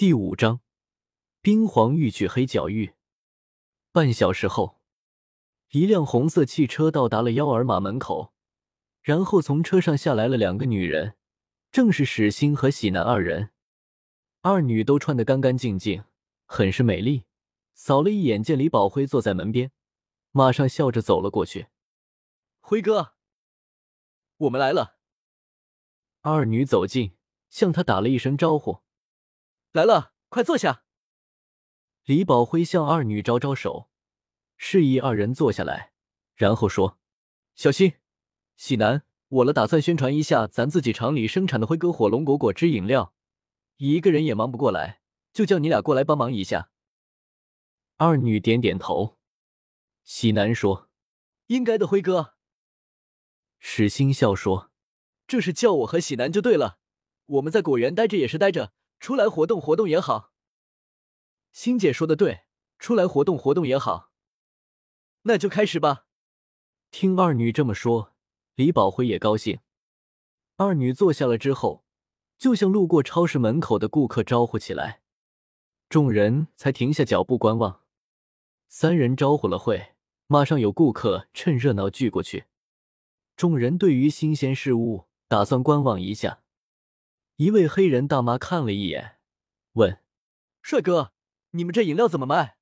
第五章，冰皇玉取黑角玉。半小时后，一辆红色汽车到达了幺儿马门口，然后从车上下来了两个女人，正是史欣和喜男二人。二女都穿得干干净净，很是美丽。扫了一眼，见李宝辉坐在门边，马上笑着走了过去：“辉哥，我们来了。”二女走近，向他打了一声招呼。来了，快坐下。李宝辉向二女招招手，示意二人坐下来，然后说：“小心，喜男，我了打算宣传一下咱自己厂里生产的辉哥火龙果果汁饮料，一个人也忙不过来，就叫你俩过来帮忙一下。”二女点点头。喜男说：“应该的，辉哥。”史欣笑说：“这是叫我和喜男就对了，我们在果园待着也是待着。”出来活动活动也好，欣姐说的对，出来活动活动也好，那就开始吧。听二女这么说，李宝辉也高兴。二女坐下了之后，就像路过超市门口的顾客招呼起来，众人才停下脚步观望。三人招呼了会，马上有顾客趁热闹聚过去。众人对于新鲜事物打算观望一下。一位黑人大妈看了一眼，问：“帅哥，你们这饮料怎么卖？”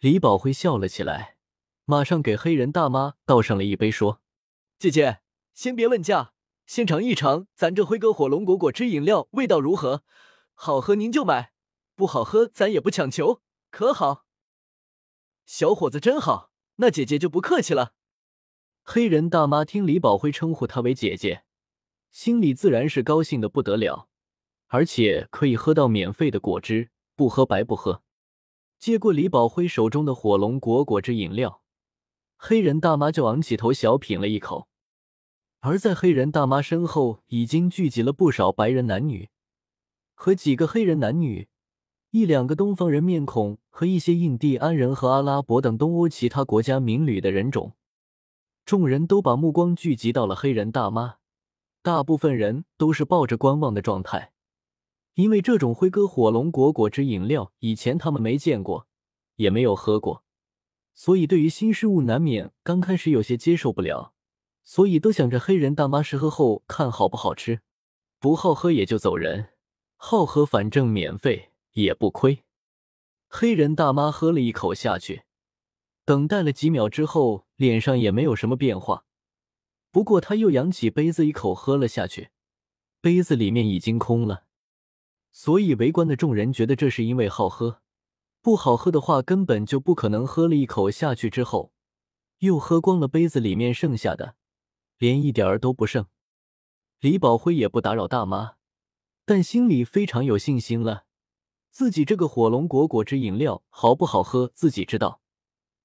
李宝辉笑了起来，马上给黑人大妈倒上了一杯，说：“姐姐，先别问价，先尝一尝咱这辉哥火龙果果汁饮料味道如何？好喝您就买，不好喝咱也不强求，可好？”小伙子真好，那姐姐就不客气了。黑人大妈听李宝辉称呼她为姐姐。心里自然是高兴的不得了，而且可以喝到免费的果汁，不喝白不喝。接过李宝辉手中的火龙果果汁饮料，黑人大妈就昂起头小品了一口。而在黑人大妈身后，已经聚集了不少白人男女和几个黑人男女，一两个东方人面孔和一些印第安人和阿拉伯等东欧其他国家民旅的人种。众人都把目光聚集到了黑人大妈。大部分人都是抱着观望的状态，因为这种辉哥火龙果果汁饮料以前他们没见过，也没有喝过，所以对于新事物难免刚开始有些接受不了，所以都想着黑人大妈试喝后看好不好吃，不好喝也就走人，好喝反正免费也不亏。黑人大妈喝了一口下去，等待了几秒之后，脸上也没有什么变化。不过他又扬起杯子一口喝了下去，杯子里面已经空了，所以围观的众人觉得这是因为好喝，不好喝的话根本就不可能喝了一口下去之后又喝光了杯子里面剩下的，连一点儿都不剩。李宝辉也不打扰大妈，但心里非常有信心了，自己这个火龙果果汁饮料好不好喝自己知道，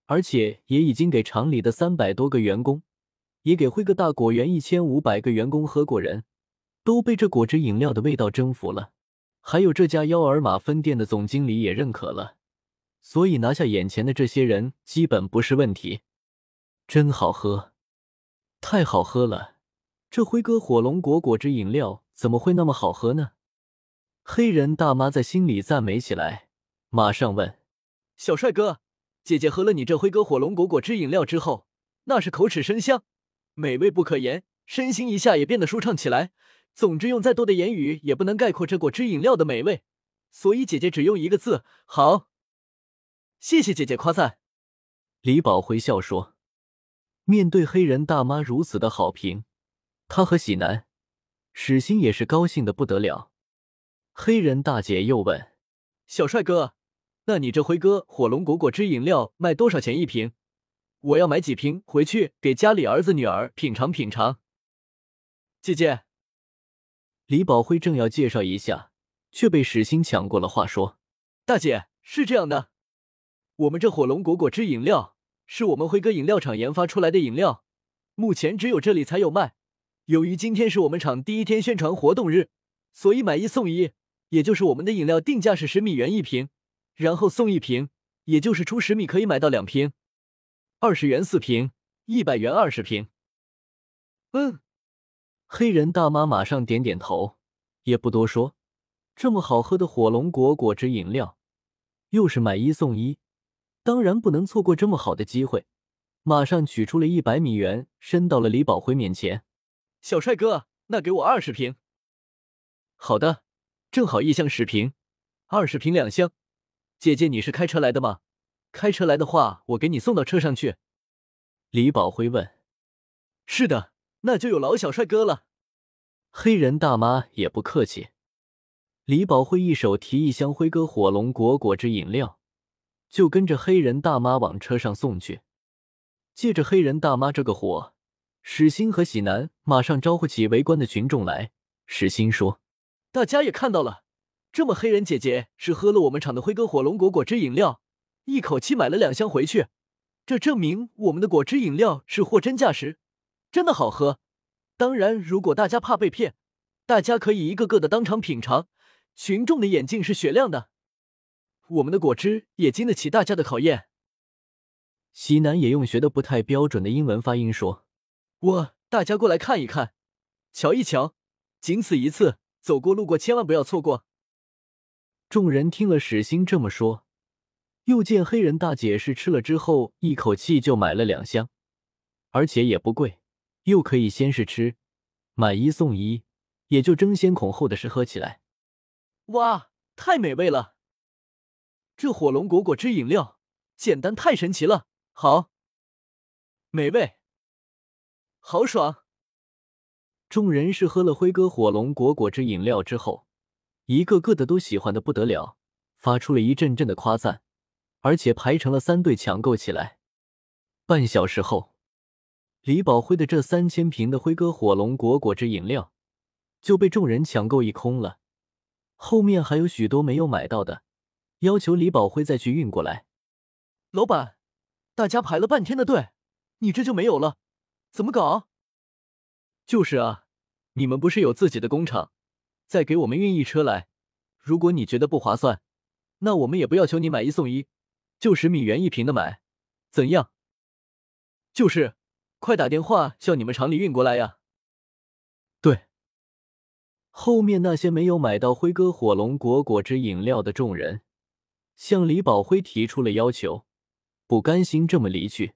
而且也已经给厂里的三百多个员工。也给辉哥大果园一千五百个员工喝过，人都被这果汁饮料的味道征服了。还有这家幺儿马分店的总经理也认可了，所以拿下眼前的这些人基本不是问题。真好喝，太好喝了！这辉哥火龙果果汁饮料怎么会那么好喝呢？黑人大妈在心里赞美起来，马上问：“小帅哥，姐姐喝了你这辉哥火龙果果汁饮料之后，那是口齿生香。”美味不可言，身心一下也变得舒畅起来。总之，用再多的言语也不能概括这果汁饮料的美味，所以姐姐只用一个字：好。谢谢姐姐夸赞。李宝回笑说：“面对黑人大妈如此的好评，他和喜男、史欣也是高兴的不得了。”黑人大姐又问：“小帅哥，那你这辉哥火龙果果汁饮料卖多少钱一瓶？”我要买几瓶回去给家里儿子女儿品尝品尝。姐姐，李宝辉正要介绍一下，却被史欣抢过了话，说：“大姐是这样的，我们这火龙果果汁饮料是我们辉哥饮料厂研发出来的饮料，目前只有这里才有卖。由于今天是我们厂第一天宣传活动日，所以买一送一，也就是我们的饮料定价是十米元一瓶，然后送一瓶，也就是出十米可以买到两瓶。”二十元四瓶，一百元二十瓶。嗯，黑人大妈马上点点头，也不多说，这么好喝的火龙果果汁饮料，又是买一送一，当然不能错过这么好的机会。马上取出了一百米元，伸到了李宝辉面前。小帅哥，那给我二十瓶。好的，正好一箱十瓶，二十瓶两箱。姐姐，你是开车来的吗？开车来的话，我给你送到车上去。李宝辉问。是的，那就有劳小帅哥了。黑人大妈也不客气。李宝辉一手提一箱辉哥火龙果果汁饮料，就跟着黑人大妈往车上送去。借着黑人大妈这个火，史欣和喜南马上招呼起围观的群众来。史欣说：“大家也看到了，这么黑人姐姐是喝了我们厂的辉哥火龙果果汁饮料，一口气买了两箱回去，这证明我们的果汁饮料是货真价实，真的好喝。当然，如果大家怕被骗，大家可以一个个的当场品尝。群众的眼睛是雪亮的，我们的果汁也经得起大家的考验。”西南也用学的不太标准的英文发音说：“我大家过来看一看，瞧一瞧，仅此一次，走过路过千万不要错过。”众人听了史欣这么说，又见黑人大姐是吃了之后一口气就买了两箱，而且也不贵，又可以先试吃，买一送一，也就争先恐后的试喝起来。哇，太美味了！这火龙果果汁饮料简单太神奇了。好，美味，好爽！众人是喝了辉哥火龙果果汁饮料之后，一个个的都喜欢的不得了，发出了一阵阵的夸赞，而且排成了三队抢购起来。半小时后，李宝辉的这三千瓶的辉哥火龙果果汁饮料就被众人抢购一空了，后面还有许多没有买到的，要求李宝辉再去运过来。老板。大家排了半天的队，你这就没有了，怎么搞？就是啊，你们不是有自己的工厂，再给我们运一车来。如果你觉得不划算，那我们也不要求你买一送一，就十米元一瓶的买，怎样？就是，快打电话叫你们厂里运过来呀。对，后面那些没有买到辉哥火龙果果汁饮料的众人，向李宝辉提出了要求。不甘心这么离去，